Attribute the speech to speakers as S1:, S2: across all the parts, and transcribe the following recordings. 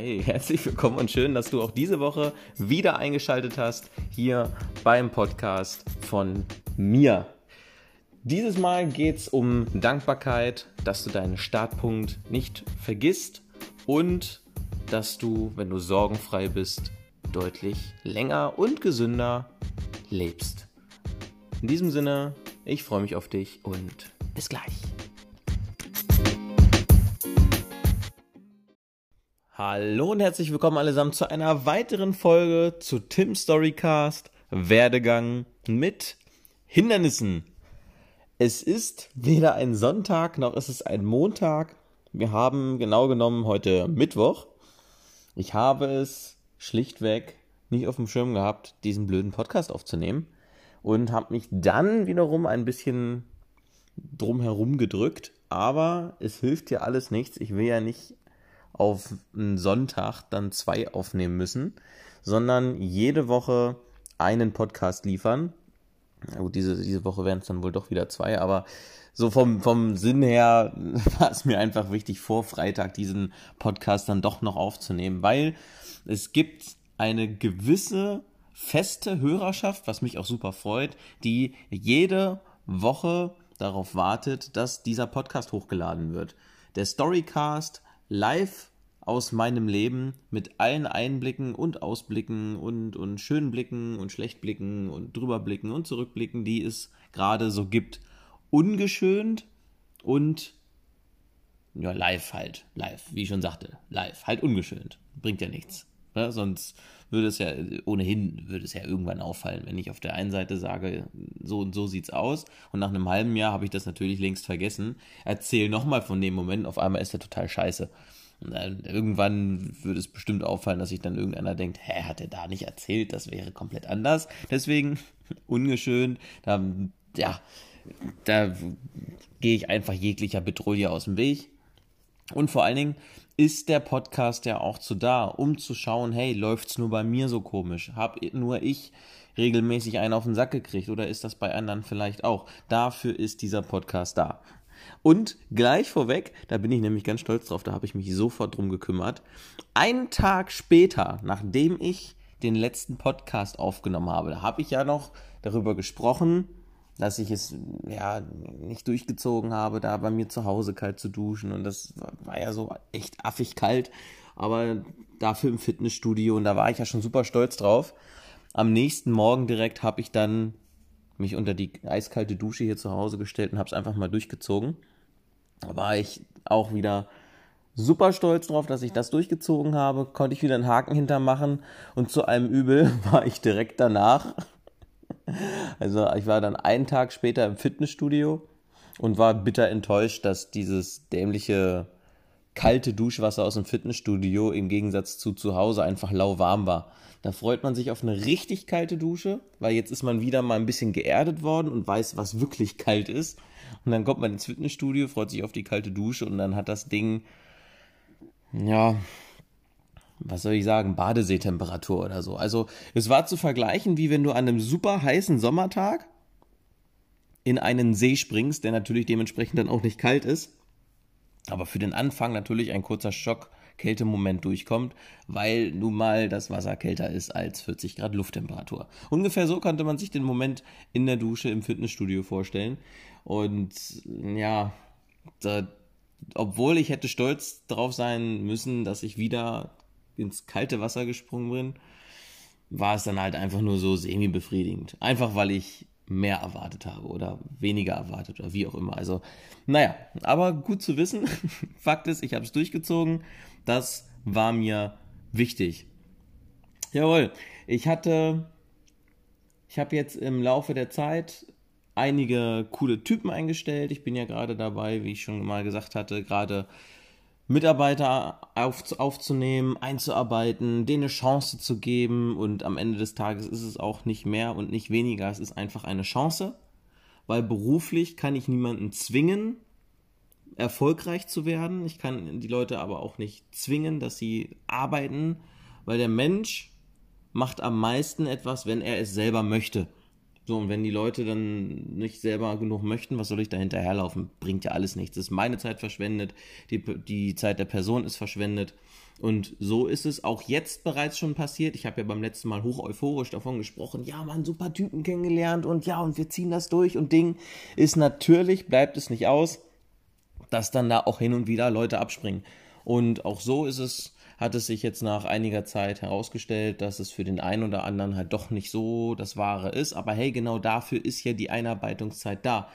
S1: Hey, herzlich willkommen und schön, dass du auch diese Woche wieder eingeschaltet hast hier beim Podcast von mir. Dieses Mal geht es um Dankbarkeit, dass du deinen Startpunkt nicht vergisst und dass du, wenn du sorgenfrei bist, deutlich länger und gesünder lebst. In diesem Sinne, ich freue mich auf dich und bis gleich. Hallo und herzlich willkommen allesamt zu einer weiteren Folge zu Tim Storycast Werdegang mit Hindernissen. Es ist weder ein Sonntag noch ist es ein Montag. Wir haben genau genommen heute Mittwoch. Ich habe es schlichtweg nicht auf dem Schirm gehabt, diesen blöden Podcast aufzunehmen und habe mich dann wiederum ein bisschen drumherum gedrückt. Aber es hilft ja alles nichts. Ich will ja nicht auf einen Sonntag dann zwei aufnehmen müssen, sondern jede Woche einen Podcast liefern. Gut, diese, diese Woche wären es dann wohl doch wieder zwei, aber so vom, vom Sinn her war es mir einfach wichtig, vor Freitag diesen Podcast dann doch noch aufzunehmen, weil es gibt eine gewisse feste Hörerschaft, was mich auch super freut, die jede Woche darauf wartet, dass dieser Podcast hochgeladen wird. Der Storycast live aus meinem Leben mit allen Einblicken und Ausblicken und, und schönen Blicken und Schlechtblicken und drüberblicken und zurückblicken, die es gerade so gibt. Ungeschönt und ja, live halt. Live, wie ich schon sagte. Live. Halt ungeschönt. Bringt ja nichts. Ja, sonst würde es ja, ohnehin würde es ja irgendwann auffallen, wenn ich auf der einen Seite sage, so und so sieht's aus und nach einem halben Jahr habe ich das natürlich längst vergessen, erzähle nochmal von dem Moment, auf einmal ist der total scheiße. Und dann, irgendwann würde es bestimmt auffallen, dass sich dann irgendeiner denkt, hä, hat er da nicht erzählt, das wäre komplett anders. Deswegen ungeschönt, da, ja, da gehe ich einfach jeglicher Betrouille aus dem Weg. Und vor allen Dingen ist der Podcast ja auch zu da, um zu schauen, hey, läuft's nur bei mir so komisch? Hab nur ich regelmäßig einen auf den Sack gekriegt oder ist das bei anderen vielleicht auch? Dafür ist dieser Podcast da. Und gleich vorweg, da bin ich nämlich ganz stolz drauf, da habe ich mich sofort drum gekümmert. Einen Tag später, nachdem ich den letzten Podcast aufgenommen habe, da habe ich ja noch darüber gesprochen, dass ich es ja nicht durchgezogen habe, da bei mir zu Hause kalt zu duschen und das war ja so echt affig kalt, aber dafür im Fitnessstudio und da war ich ja schon super stolz drauf. Am nächsten Morgen direkt habe ich dann mich unter die eiskalte Dusche hier zu Hause gestellt und habe es einfach mal durchgezogen. Da war ich auch wieder super stolz drauf, dass ich das durchgezogen habe. Konnte ich wieder einen Haken hintermachen und zu einem Übel war ich direkt danach. Also ich war dann einen Tag später im Fitnessstudio und war bitter enttäuscht, dass dieses dämliche kalte Duschwasser aus dem Fitnessstudio im Gegensatz zu zu Hause einfach lauwarm war. Da freut man sich auf eine richtig kalte Dusche, weil jetzt ist man wieder mal ein bisschen geerdet worden und weiß, was wirklich kalt ist. Und dann kommt man ins Fitnessstudio, freut sich auf die kalte Dusche und dann hat das Ding, ja, was soll ich sagen, Badeseetemperatur oder so. Also es war zu vergleichen, wie wenn du an einem super heißen Sommertag in einen See springst, der natürlich dementsprechend dann auch nicht kalt ist. Aber für den Anfang natürlich ein kurzer Schock, Kältemoment durchkommt, weil nun mal das Wasser kälter ist als 40 Grad Lufttemperatur. Ungefähr so konnte man sich den Moment in der Dusche im Fitnessstudio vorstellen. Und ja, da, obwohl ich hätte stolz darauf sein müssen, dass ich wieder ins kalte Wasser gesprungen bin, war es dann halt einfach nur so semi-befriedigend. Einfach weil ich mehr erwartet habe oder weniger erwartet oder wie auch immer. Also, naja, aber gut zu wissen. Fakt ist, ich habe es durchgezogen. Das war mir wichtig. Jawohl, ich hatte, ich habe jetzt im Laufe der Zeit einige coole Typen eingestellt. Ich bin ja gerade dabei, wie ich schon mal gesagt hatte, gerade Mitarbeiter auf, aufzunehmen, einzuarbeiten, denen eine Chance zu geben und am Ende des Tages ist es auch nicht mehr und nicht weniger, es ist einfach eine Chance, weil beruflich kann ich niemanden zwingen, erfolgreich zu werden. Ich kann die Leute aber auch nicht zwingen, dass sie arbeiten, weil der Mensch macht am meisten etwas, wenn er es selber möchte. So, und wenn die Leute dann nicht selber genug möchten, was soll ich da hinterherlaufen? Bringt ja alles nichts. Das ist meine Zeit verschwendet, die, die Zeit der Person ist verschwendet. Und so ist es auch jetzt bereits schon passiert. Ich habe ja beim letzten Mal hoch euphorisch davon gesprochen, ja, man, super Typen kennengelernt und ja, und wir ziehen das durch und Ding ist natürlich, bleibt es nicht aus, dass dann da auch hin und wieder Leute abspringen. Und auch so ist es, hat es sich jetzt nach einiger Zeit herausgestellt, dass es für den einen oder anderen halt doch nicht so das Wahre ist. Aber hey, genau dafür ist ja die Einarbeitungszeit da.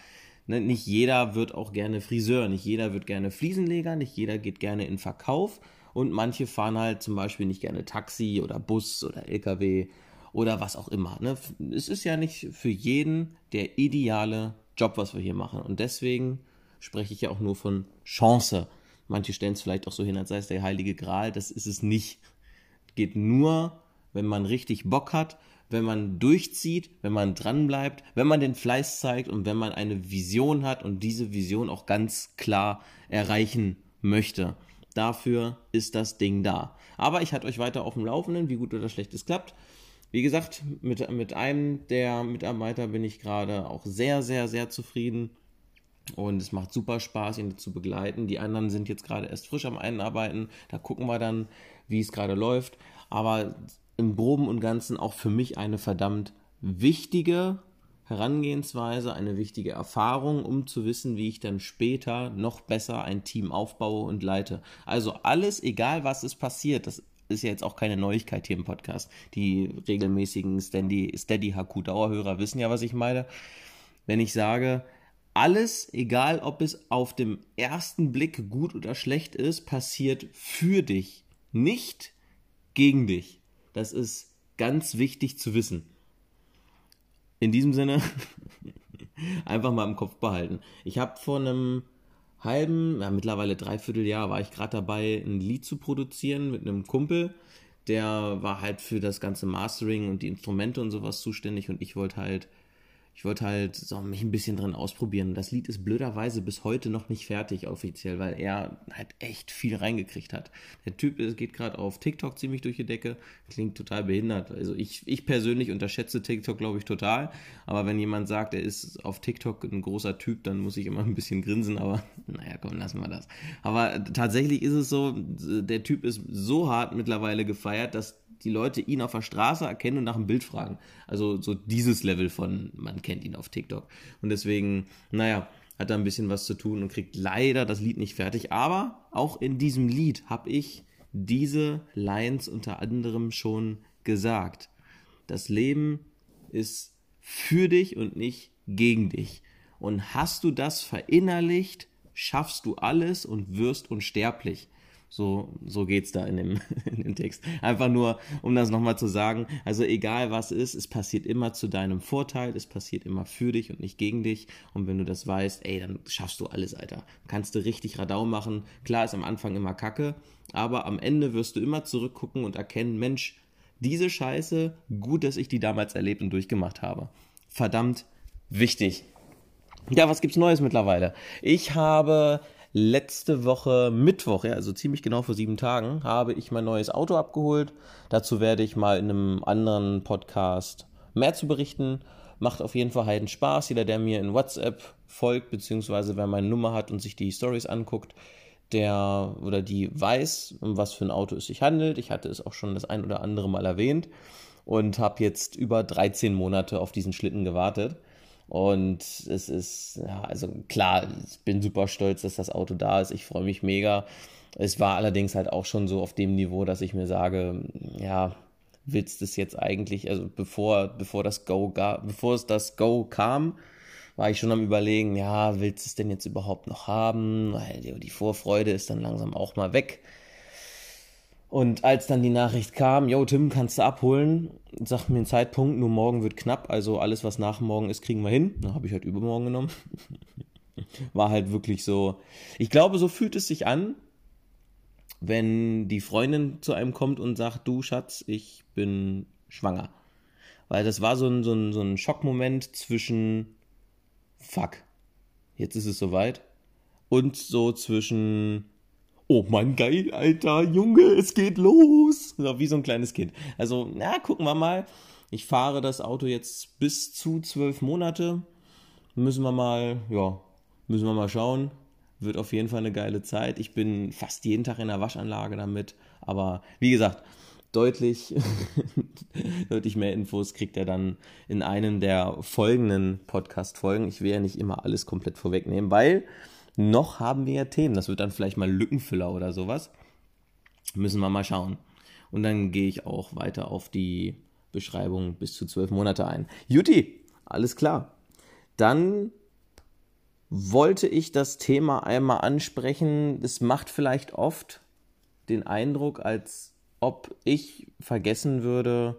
S1: Ne, nicht jeder wird auch gerne Friseur, nicht jeder wird gerne Fliesenleger, nicht jeder geht gerne in Verkauf und manche fahren halt zum Beispiel nicht gerne Taxi oder Bus oder LKW oder was auch immer. Ne? Es ist ja nicht für jeden der ideale Job, was wir hier machen. Und deswegen spreche ich ja auch nur von Chance. Manche stellen es vielleicht auch so hin, als sei es der heilige Gral. Das ist es nicht. Geht nur, wenn man richtig Bock hat, wenn man durchzieht, wenn man dranbleibt, wenn man den Fleiß zeigt und wenn man eine Vision hat und diese Vision auch ganz klar erreichen möchte. Dafür ist das Ding da. Aber ich halte euch weiter auf dem Laufenden, wie gut oder schlecht es klappt. Wie gesagt, mit, mit einem der Mitarbeiter bin ich gerade auch sehr, sehr, sehr zufrieden. Und es macht super Spaß, ihn zu begleiten. Die anderen sind jetzt gerade erst frisch am Einarbeiten. Da gucken wir dann, wie es gerade läuft. Aber im Groben und Ganzen auch für mich eine verdammt wichtige Herangehensweise, eine wichtige Erfahrung, um zu wissen, wie ich dann später noch besser ein Team aufbaue und leite. Also alles, egal was es passiert, das ist ja jetzt auch keine Neuigkeit hier im Podcast. Die regelmäßigen Steady, Steady HQ Dauerhörer wissen ja, was ich meine. Wenn ich sage, alles, egal ob es auf dem ersten Blick gut oder schlecht ist, passiert für dich, nicht gegen dich. Das ist ganz wichtig zu wissen. In diesem Sinne, einfach mal im Kopf behalten. Ich habe vor einem halben, ja, mittlerweile dreiviertel Jahr war ich gerade dabei, ein Lied zu produzieren mit einem Kumpel. Der war halt für das ganze Mastering und die Instrumente und sowas zuständig und ich wollte halt ich wollte halt so mich ein bisschen drin ausprobieren. Das Lied ist blöderweise bis heute noch nicht fertig offiziell, weil er halt echt viel reingekriegt hat. Der Typ geht gerade auf TikTok ziemlich durch die Decke, klingt total behindert. Also ich, ich persönlich unterschätze TikTok, glaube ich, total. Aber wenn jemand sagt, er ist auf TikTok ein großer Typ, dann muss ich immer ein bisschen grinsen. Aber naja, komm, lassen wir das. Aber tatsächlich ist es so, der Typ ist so hart mittlerweile gefeiert, dass die Leute ihn auf der Straße erkennen und nach einem Bild fragen. Also so dieses Level von, man kennt ihn auf TikTok. Und deswegen, naja, hat er ein bisschen was zu tun und kriegt leider das Lied nicht fertig. Aber auch in diesem Lied habe ich diese Lines unter anderem schon gesagt. Das Leben ist für dich und nicht gegen dich. Und hast du das verinnerlicht, schaffst du alles und wirst unsterblich. So, so geht's da in dem, in dem Text. Einfach nur, um das nochmal zu sagen. Also egal was ist, es passiert immer zu deinem Vorteil, es passiert immer für dich und nicht gegen dich. Und wenn du das weißt, ey, dann schaffst du alles, Alter. Kannst du richtig Radau machen. Klar ist am Anfang immer Kacke, aber am Ende wirst du immer zurückgucken und erkennen, Mensch, diese Scheiße, gut, dass ich die damals erlebt und durchgemacht habe. Verdammt wichtig. Ja, was gibt's Neues mittlerweile? Ich habe letzte Woche Mittwoch, ja, also ziemlich genau vor sieben Tagen, habe ich mein neues Auto abgeholt. Dazu werde ich mal in einem anderen Podcast mehr zu berichten. Macht auf jeden Fall heiden Spaß. Jeder, der mir in WhatsApp folgt, beziehungsweise wer meine Nummer hat und sich die Stories anguckt, der oder die weiß, um was für ein Auto es sich handelt. Ich hatte es auch schon das ein oder andere Mal erwähnt und habe jetzt über 13 Monate auf diesen Schlitten gewartet. Und es ist, ja, also klar, ich bin super stolz, dass das Auto da ist. Ich freue mich mega. Es war allerdings halt auch schon so auf dem Niveau, dass ich mir sage, ja, willst du es jetzt eigentlich, also bevor, bevor das Go, bevor es das Go kam, war ich schon am überlegen, ja, willst du es denn jetzt überhaupt noch haben? Weil die Vorfreude ist dann langsam auch mal weg. Und als dann die Nachricht kam, yo Tim, kannst du abholen, sagt mir ein Zeitpunkt, nur morgen wird knapp, also alles, was nach morgen ist, kriegen wir hin. Dann habe ich halt übermorgen genommen. War halt wirklich so. Ich glaube, so fühlt es sich an, wenn die Freundin zu einem kommt und sagt, du Schatz, ich bin schwanger. Weil das war so ein, so ein, so ein Schockmoment zwischen Fuck, jetzt ist es soweit. Und so zwischen oh mein geil, alter Junge, es geht los. So, wie so ein kleines Kind. Also, na, gucken wir mal. Ich fahre das Auto jetzt bis zu zwölf Monate. Müssen wir mal, ja, müssen wir mal schauen. Wird auf jeden Fall eine geile Zeit. Ich bin fast jeden Tag in der Waschanlage damit. Aber wie gesagt, deutlich, deutlich mehr Infos kriegt er dann in einem der folgenden Podcast-Folgen. Ich will ja nicht immer alles komplett vorwegnehmen, weil noch haben wir ja Themen. Das wird dann vielleicht mal Lückenfüller oder sowas. Müssen wir mal schauen. Und dann gehe ich auch weiter auf die Beschreibung bis zu zwölf Monate ein. Juti, alles klar. Dann wollte ich das Thema einmal ansprechen. Es macht vielleicht oft den Eindruck, als ob ich vergessen würde,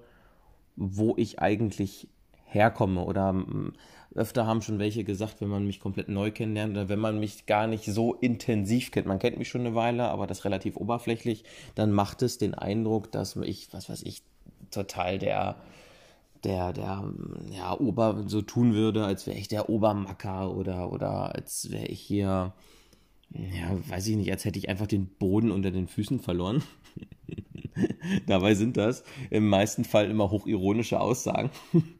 S1: wo ich eigentlich herkomme. Oder hm, öfter haben schon welche gesagt, wenn man mich komplett neu kennenlernt oder wenn man mich gar nicht so intensiv kennt, man kennt mich schon eine Weile, aber das relativ oberflächlich, dann macht es den Eindruck, dass ich, was weiß ich, total der der, der, ja, Ober so tun würde, als wäre ich der Obermacker oder, oder als wäre ich hier, ja, weiß ich nicht, als hätte ich einfach den Boden unter den Füßen verloren. Dabei sind das im meisten Fall immer hochironische Aussagen.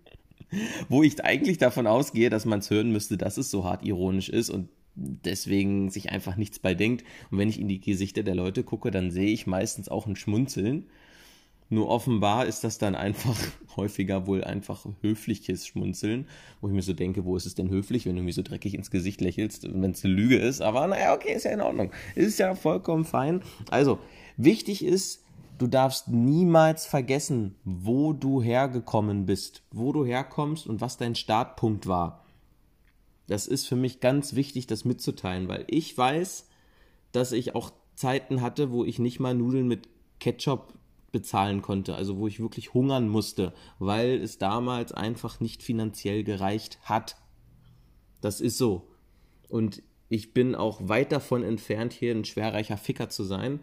S1: Wo ich eigentlich davon ausgehe, dass man es hören müsste, dass es so hart ironisch ist und deswegen sich einfach nichts bei denkt. Und wenn ich in die Gesichter der Leute gucke, dann sehe ich meistens auch ein Schmunzeln nur offenbar ist das dann einfach häufiger wohl einfach höfliches Schmunzeln, wo ich mir so denke, wo ist es denn höflich, wenn du mir so dreckig ins Gesicht lächelst, wenn es eine Lüge ist. Aber naja, okay, ist ja in Ordnung. Ist ja vollkommen fein. Also, wichtig ist, du darfst niemals vergessen, wo du hergekommen bist, wo du herkommst und was dein Startpunkt war. Das ist für mich ganz wichtig, das mitzuteilen, weil ich weiß, dass ich auch Zeiten hatte, wo ich nicht mal Nudeln mit Ketchup bezahlen konnte, also wo ich wirklich hungern musste, weil es damals einfach nicht finanziell gereicht hat. Das ist so. Und ich bin auch weit davon entfernt, hier ein schwerreicher Ficker zu sein.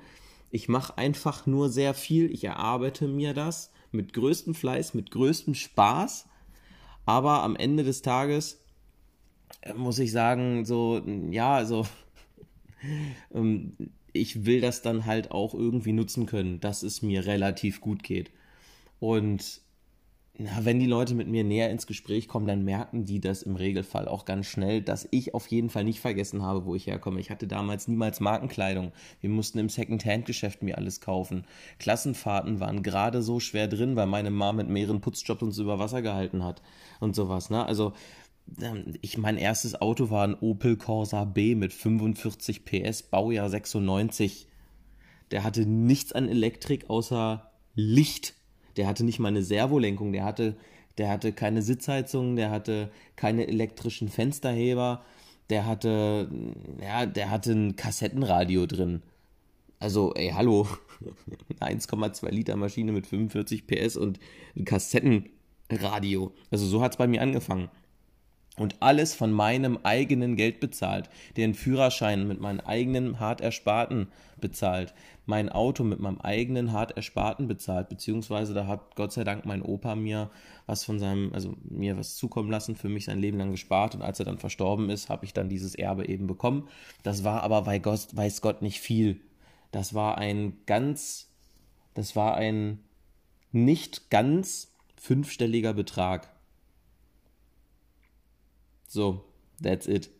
S1: Ich mache einfach nur sehr viel, ich erarbeite mir das mit größtem Fleiß, mit größtem Spaß, aber am Ende des Tages äh, muss ich sagen, so, ja, also ähm, ich will das dann halt auch irgendwie nutzen können, dass es mir relativ gut geht. Und na, wenn die Leute mit mir näher ins Gespräch kommen, dann merken die das im Regelfall auch ganz schnell, dass ich auf jeden Fall nicht vergessen habe, wo ich herkomme. Ich hatte damals niemals Markenkleidung. Wir mussten im Second-Hand-Geschäft mir alles kaufen. Klassenfahrten waren gerade so schwer drin, weil meine Mom mit mehreren Putzjobs uns über Wasser gehalten hat und sowas. Ne? Also ähm, ich mein erstes Auto war ein Opel Corsa B mit 45 PS, Baujahr 96. Der hatte nichts an Elektrik außer Licht. Der hatte nicht mal eine Servolenkung, der hatte, der hatte keine Sitzheizung, der hatte keine elektrischen Fensterheber, der hatte, ja, der hatte ein Kassettenradio drin. Also, ey, hallo. 1,2 Liter Maschine mit 45 PS und ein Kassettenradio. Also so hat es bei mir angefangen und alles von meinem eigenen Geld bezahlt, den Führerschein mit meinem eigenen hart ersparten bezahlt, mein Auto mit meinem eigenen hart ersparten bezahlt, beziehungsweise da hat Gott sei Dank mein Opa mir was von seinem, also mir was zukommen lassen, für mich sein Leben lang gespart und als er dann verstorben ist, habe ich dann dieses Erbe eben bekommen. Das war aber, weil Gott, weiß Gott, nicht viel. Das war ein ganz, das war ein nicht ganz fünfstelliger Betrag. So, that's it.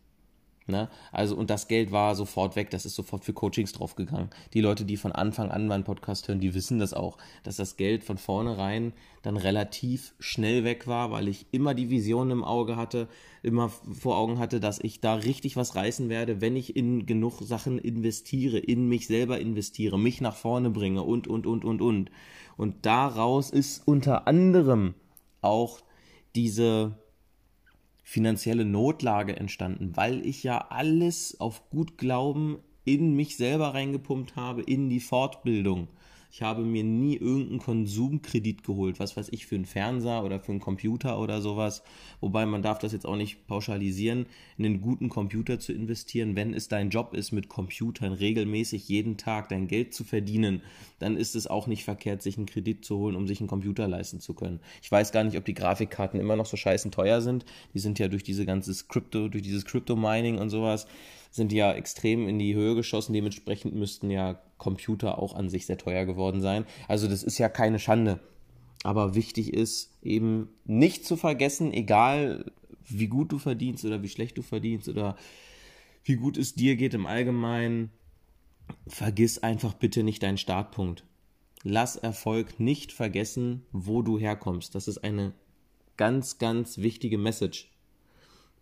S1: Ne? Also, und das Geld war sofort weg, das ist sofort für Coachings draufgegangen. Die Leute, die von Anfang an meinen Podcast hören, die wissen das auch, dass das Geld von vornherein dann relativ schnell weg war, weil ich immer die Vision im Auge hatte, immer vor Augen hatte, dass ich da richtig was reißen werde, wenn ich in genug Sachen investiere, in mich selber investiere, mich nach vorne bringe und, und, und, und, und. Und daraus ist unter anderem auch diese finanzielle Notlage entstanden, weil ich ja alles auf gut Glauben in mich selber reingepumpt habe, in die Fortbildung. Ich habe mir nie irgendeinen Konsumkredit geholt, was weiß ich, für einen Fernseher oder für einen Computer oder sowas. Wobei man darf das jetzt auch nicht pauschalisieren, in einen guten Computer zu investieren. Wenn es dein Job ist, mit Computern regelmäßig jeden Tag dein Geld zu verdienen, dann ist es auch nicht verkehrt, sich einen Kredit zu holen, um sich einen Computer leisten zu können. Ich weiß gar nicht, ob die Grafikkarten immer noch so scheißen teuer sind. Die sind ja durch diese ganze Crypto, durch dieses Crypto-Mining und sowas sind ja extrem in die Höhe geschossen. Dementsprechend müssten ja Computer auch an sich sehr teuer geworden sein. Also das ist ja keine Schande. Aber wichtig ist eben nicht zu vergessen, egal wie gut du verdienst oder wie schlecht du verdienst oder wie gut es dir geht im Allgemeinen, vergiss einfach bitte nicht deinen Startpunkt. Lass Erfolg nicht vergessen, wo du herkommst. Das ist eine ganz, ganz wichtige Message.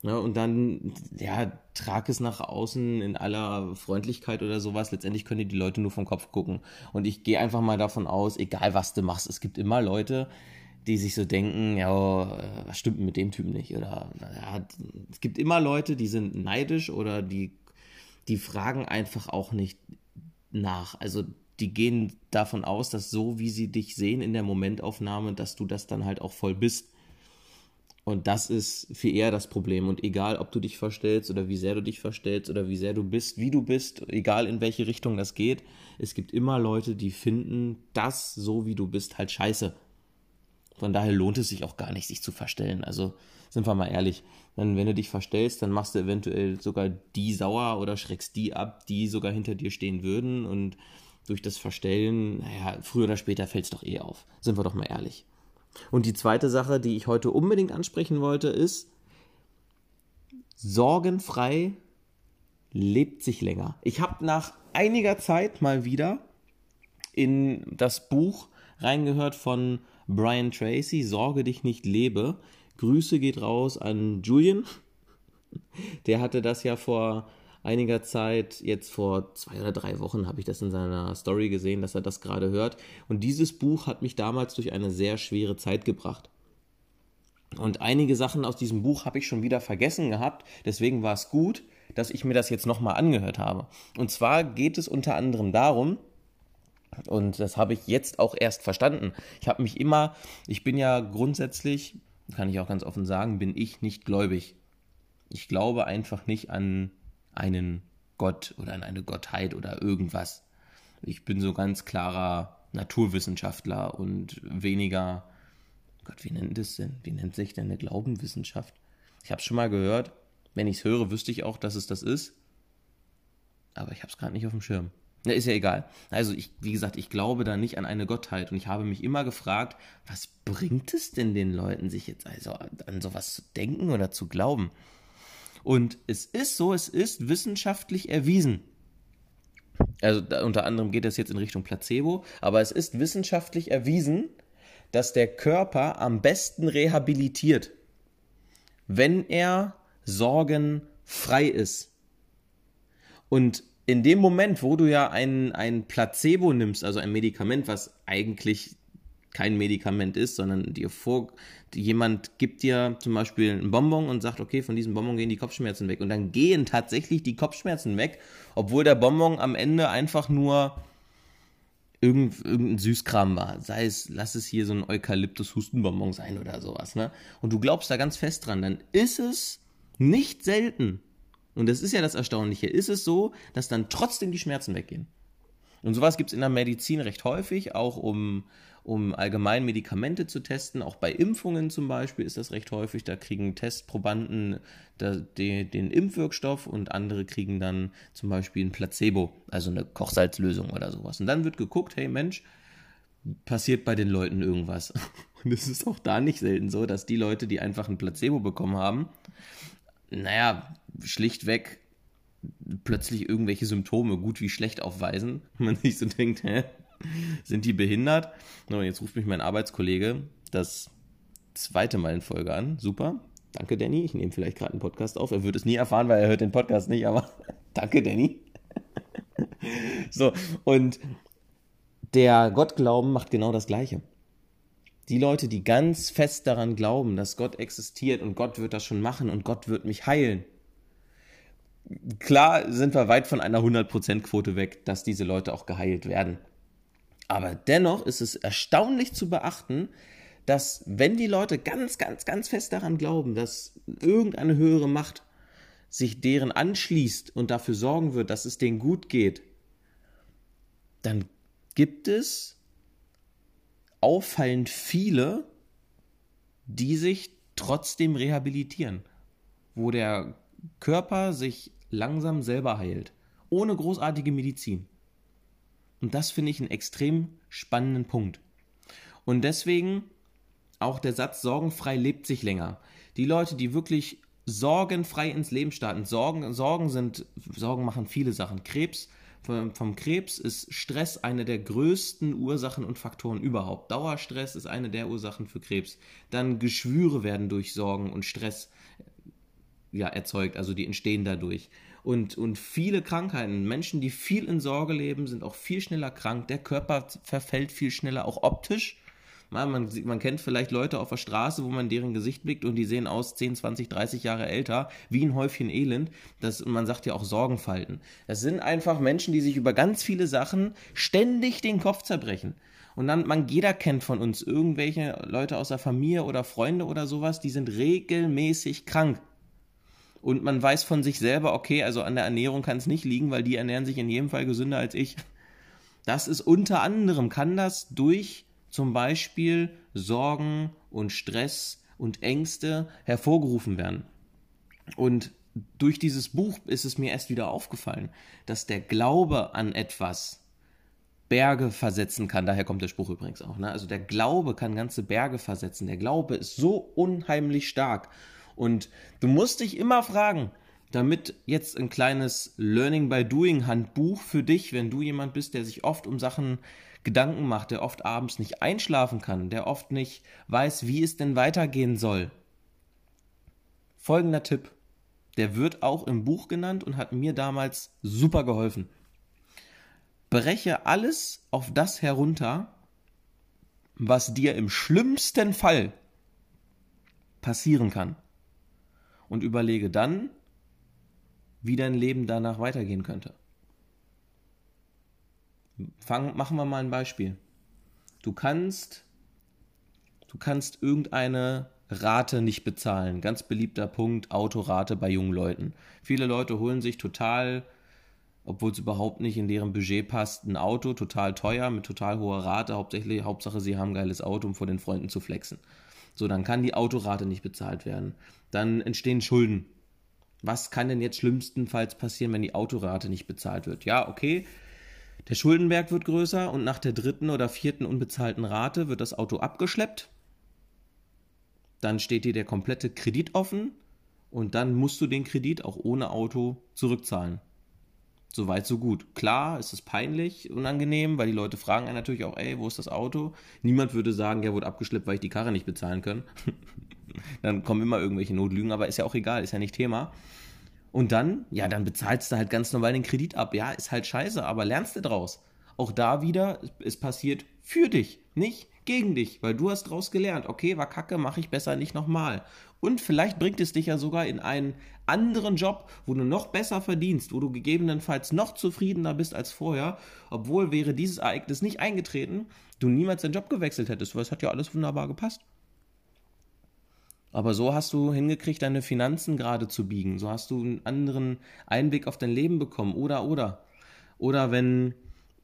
S1: Ja, und dann, ja, trag es nach außen in aller Freundlichkeit oder sowas. Letztendlich können die Leute nur vom Kopf gucken. Und ich gehe einfach mal davon aus, egal was du machst, es gibt immer Leute, die sich so denken, ja, was stimmt mit dem Typen nicht? Oder ja, es gibt immer Leute, die sind neidisch oder die, die fragen einfach auch nicht nach. Also die gehen davon aus, dass so wie sie dich sehen in der Momentaufnahme, dass du das dann halt auch voll bist. Und das ist viel eher das Problem. Und egal, ob du dich verstellst oder wie sehr du dich verstellst oder wie sehr du bist, wie du bist, egal in welche Richtung das geht, es gibt immer Leute, die finden das, so wie du bist, halt scheiße. Von daher lohnt es sich auch gar nicht, sich zu verstellen. Also sind wir mal ehrlich. Dann, wenn du dich verstellst, dann machst du eventuell sogar die sauer oder schreckst die ab, die sogar hinter dir stehen würden. Und durch das Verstellen, naja, früher oder später fällt es doch eh auf. Sind wir doch mal ehrlich. Und die zweite Sache, die ich heute unbedingt ansprechen wollte, ist, sorgenfrei lebt sich länger. Ich habe nach einiger Zeit mal wieder in das Buch reingehört von Brian Tracy, Sorge dich nicht lebe. Grüße geht raus an Julian. Der hatte das ja vor einiger Zeit, jetzt vor zwei oder drei Wochen habe ich das in seiner Story gesehen, dass er das gerade hört. Und dieses Buch hat mich damals durch eine sehr schwere Zeit gebracht. Und einige Sachen aus diesem Buch habe ich schon wieder vergessen gehabt. Deswegen war es gut, dass ich mir das jetzt nochmal angehört habe. Und zwar geht es unter anderem darum, und das habe ich jetzt auch erst verstanden. Ich habe mich immer, ich bin ja grundsätzlich, kann ich auch ganz offen sagen, bin ich nicht gläubig. Ich glaube einfach nicht an einen Gott oder an eine Gottheit oder irgendwas. Ich bin so ganz klarer Naturwissenschaftler und weniger, Gott, wie nennt es denn? Wie nennt sich denn eine Glaubenwissenschaft? Ich habe es schon mal gehört. Wenn ich es höre, wüsste ich auch, dass es das ist. Aber ich habe es gerade nicht auf dem Schirm. Ja, ist ja egal. Also ich, wie gesagt, ich glaube da nicht an eine Gottheit und ich habe mich immer gefragt, was bringt es denn den Leuten, sich jetzt also an sowas zu denken oder zu glauben? Und es ist so, es ist wissenschaftlich erwiesen. Also da, unter anderem geht es jetzt in Richtung Placebo, aber es ist wissenschaftlich erwiesen, dass der Körper am besten rehabilitiert, wenn er sorgenfrei ist. Und in dem Moment, wo du ja ein, ein Placebo nimmst, also ein Medikament, was eigentlich kein Medikament ist, sondern dir vor, jemand gibt dir zum Beispiel ein Bonbon und sagt, okay, von diesem Bonbon gehen die Kopfschmerzen weg. Und dann gehen tatsächlich die Kopfschmerzen weg, obwohl der Bonbon am Ende einfach nur irgendein Süßkram war. Sei es, lass es hier so ein Eukalyptus-Hustenbonbon sein oder sowas, ne? Und du glaubst da ganz fest dran, dann ist es nicht selten, und das ist ja das Erstaunliche, ist es so, dass dann trotzdem die Schmerzen weggehen. Und sowas gibt es in der Medizin recht häufig, auch um um allgemein Medikamente zu testen. Auch bei Impfungen zum Beispiel ist das recht häufig. Da kriegen Testprobanden den Impfwirkstoff und andere kriegen dann zum Beispiel ein Placebo, also eine Kochsalzlösung oder sowas. Und dann wird geguckt, hey Mensch, passiert bei den Leuten irgendwas. Und es ist auch da nicht selten so, dass die Leute, die einfach ein Placebo bekommen haben, naja, schlichtweg plötzlich irgendwelche Symptome gut wie schlecht aufweisen. Man sich so denkt, hä, sind die behindert? No, jetzt ruft mich mein Arbeitskollege das zweite Mal in Folge an. Super. Danke, Danny. Ich nehme vielleicht gerade einen Podcast auf. Er wird es nie erfahren, weil er hört den Podcast nicht, aber danke, Danny. so, und der Gottglauben macht genau das Gleiche. Die Leute, die ganz fest daran glauben, dass Gott existiert und Gott wird das schon machen und Gott wird mich heilen. Klar sind wir weit von einer 100% Quote weg, dass diese Leute auch geheilt werden. Aber dennoch ist es erstaunlich zu beachten, dass wenn die Leute ganz, ganz, ganz fest daran glauben, dass irgendeine höhere Macht sich deren anschließt und dafür sorgen wird, dass es denen gut geht, dann gibt es auffallend viele, die sich trotzdem rehabilitieren, wo der Körper sich langsam selber heilt, ohne großartige Medizin. Und das finde ich einen extrem spannenden Punkt. Und deswegen auch der Satz, sorgenfrei lebt sich länger. Die Leute, die wirklich sorgenfrei ins Leben starten, Sorgen, Sorgen sind, Sorgen machen viele Sachen. Krebs, vom, Krebs ist Stress eine der größten Ursachen und Faktoren überhaupt. Dauerstress ist eine der Ursachen für Krebs. Dann Geschwüre werden durch Sorgen und Stress ja, erzeugt, also die entstehen dadurch. Und, und viele Krankheiten, Menschen, die viel in Sorge leben, sind auch viel schneller krank. Der Körper verfällt viel schneller, auch optisch. Man, man, kennt vielleicht Leute auf der Straße, wo man deren Gesicht blickt und die sehen aus 10, 20, 30 Jahre älter, wie ein Häufchen Elend. Das, man sagt ja auch Sorgenfalten. Das sind einfach Menschen, die sich über ganz viele Sachen ständig den Kopf zerbrechen. Und dann, man, jeder kennt von uns irgendwelche Leute aus der Familie oder Freunde oder sowas, die sind regelmäßig krank. Und man weiß von sich selber, okay, also an der Ernährung kann es nicht liegen, weil die ernähren sich in jedem Fall gesünder als ich. Das ist unter anderem, kann das durch zum Beispiel Sorgen und Stress und Ängste hervorgerufen werden. Und durch dieses Buch ist es mir erst wieder aufgefallen, dass der Glaube an etwas Berge versetzen kann. Daher kommt der Spruch übrigens auch. Ne? Also der Glaube kann ganze Berge versetzen. Der Glaube ist so unheimlich stark. Und du musst dich immer fragen, damit jetzt ein kleines Learning by Doing Handbuch für dich, wenn du jemand bist, der sich oft um Sachen Gedanken macht, der oft abends nicht einschlafen kann, der oft nicht weiß, wie es denn weitergehen soll. Folgender Tipp. Der wird auch im Buch genannt und hat mir damals super geholfen. Breche alles auf das herunter, was dir im schlimmsten Fall passieren kann. Und überlege dann, wie dein Leben danach weitergehen könnte. Fang, machen wir mal ein Beispiel. Du kannst, du kannst irgendeine Rate nicht bezahlen. Ganz beliebter Punkt, Autorate bei jungen Leuten. Viele Leute holen sich total, obwohl es überhaupt nicht in deren Budget passt, ein Auto, total teuer, mit total hoher Rate. Hauptsächlich, Hauptsache, sie haben ein geiles Auto, um vor den Freunden zu flexen. So, dann kann die Autorate nicht bezahlt werden. Dann entstehen Schulden. Was kann denn jetzt schlimmstenfalls passieren, wenn die Autorate nicht bezahlt wird? Ja, okay, der Schuldenberg wird größer und nach der dritten oder vierten unbezahlten Rate wird das Auto abgeschleppt. Dann steht dir der komplette Kredit offen und dann musst du den Kredit auch ohne Auto zurückzahlen. Soweit, so gut. Klar, es ist peinlich, unangenehm, weil die Leute fragen einen natürlich auch, ey, wo ist das Auto? Niemand würde sagen, ja, wurde abgeschleppt, weil ich die Karre nicht bezahlen kann. dann kommen immer irgendwelche Notlügen, aber ist ja auch egal, ist ja nicht Thema. Und dann, ja, dann bezahlst du halt ganz normal den Kredit ab. Ja, ist halt scheiße, aber lernst du draus. Auch da wieder, es passiert für dich, nicht gegen dich, weil du hast draus gelernt. Okay, war kacke, mache ich besser nicht nochmal. Und vielleicht bringt es dich ja sogar in einen anderen Job, wo du noch besser verdienst, wo du gegebenenfalls noch zufriedener bist als vorher, obwohl wäre dieses Ereignis nicht eingetreten, du niemals deinen Job gewechselt hättest, weil es hat ja alles wunderbar gepasst. Aber so hast du hingekriegt, deine Finanzen gerade zu biegen. So hast du einen anderen Einblick auf dein Leben bekommen. Oder, oder. Oder wenn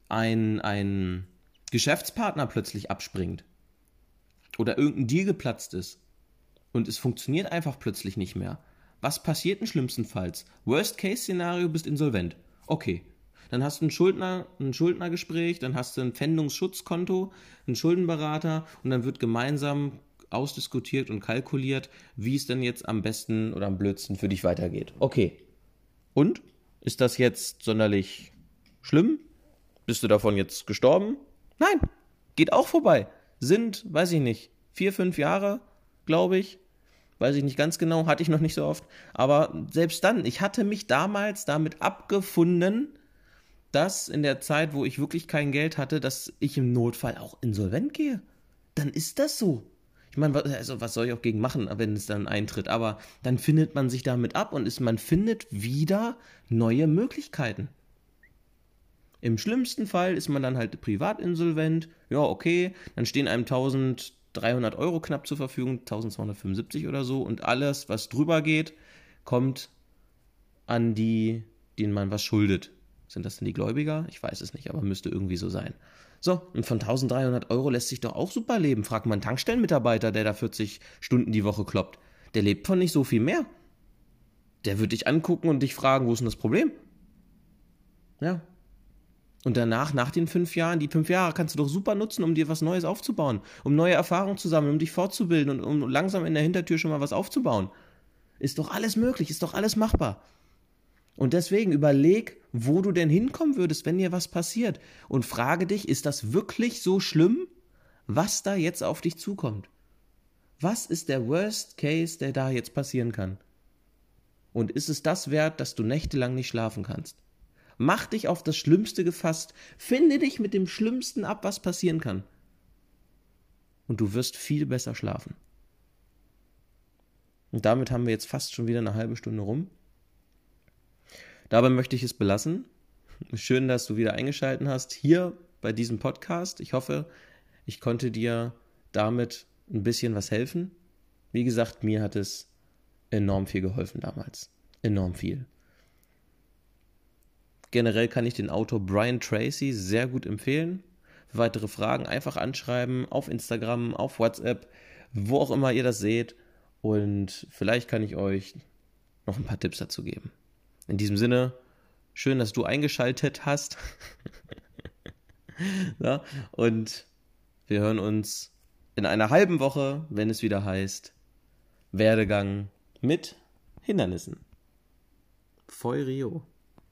S1: ein, ein Geschäftspartner plötzlich abspringt. Oder irgendein Deal geplatzt ist. Und es funktioniert einfach plötzlich nicht mehr. Was passiert denn schlimmstenfalls? Worst-Case-Szenario, bist insolvent. Okay. Dann hast du ein, Schuldner, ein Schuldnergespräch, dann hast du ein Pfändungsschutzkonto, einen Schuldenberater und dann wird gemeinsam ausdiskutiert und kalkuliert, wie es denn jetzt am besten oder am blödsten für dich weitergeht. Okay. Und? Ist das jetzt sonderlich schlimm? Bist du davon jetzt gestorben? Nein. Geht auch vorbei. Sind, weiß ich nicht, vier, fünf Jahre, glaube ich. Weiß ich nicht ganz genau, hatte ich noch nicht so oft. Aber selbst dann, ich hatte mich damals damit abgefunden, dass in der Zeit, wo ich wirklich kein Geld hatte, dass ich im Notfall auch insolvent gehe. Dann ist das so. Ich meine, also was soll ich auch gegen machen, wenn es dann eintritt? Aber dann findet man sich damit ab und ist, man findet wieder neue Möglichkeiten. Im schlimmsten Fall ist man dann halt privatinsolvent. Ja, okay, dann stehen einem 1300 Euro knapp zur Verfügung, 1275 oder so. Und alles, was drüber geht, kommt an die, denen man was schuldet. Sind das denn die Gläubiger? Ich weiß es nicht, aber müsste irgendwie so sein. So, und von 1300 Euro lässt sich doch auch super leben. Fragt man einen Tankstellenmitarbeiter, der da 40 Stunden die Woche kloppt. Der lebt von nicht so viel mehr. Der wird dich angucken und dich fragen, wo ist denn das Problem? Ja. Und danach, nach den fünf Jahren, die fünf Jahre kannst du doch super nutzen, um dir was Neues aufzubauen, um neue Erfahrungen zu sammeln, um dich fortzubilden und um langsam in der Hintertür schon mal was aufzubauen. Ist doch alles möglich, ist doch alles machbar. Und deswegen überleg, wo du denn hinkommen würdest, wenn dir was passiert. Und frage dich, ist das wirklich so schlimm, was da jetzt auf dich zukommt? Was ist der Worst Case, der da jetzt passieren kann? Und ist es das wert, dass du nächtelang nicht schlafen kannst? Mach dich auf das Schlimmste gefasst. Finde dich mit dem Schlimmsten ab, was passieren kann. Und du wirst viel besser schlafen. Und damit haben wir jetzt fast schon wieder eine halbe Stunde rum. Dabei möchte ich es belassen. Schön, dass du wieder eingeschaltet hast hier bei diesem Podcast. Ich hoffe, ich konnte dir damit ein bisschen was helfen. Wie gesagt, mir hat es enorm viel geholfen damals. Enorm viel. Generell kann ich den Autor Brian Tracy sehr gut empfehlen. Für weitere Fragen einfach anschreiben auf Instagram, auf WhatsApp, wo auch immer ihr das seht. Und vielleicht kann ich euch noch ein paar Tipps dazu geben. In diesem Sinne, schön, dass du eingeschaltet hast. ja, und wir hören uns in einer halben Woche, wenn es wieder heißt Werdegang mit Hindernissen. Feurio.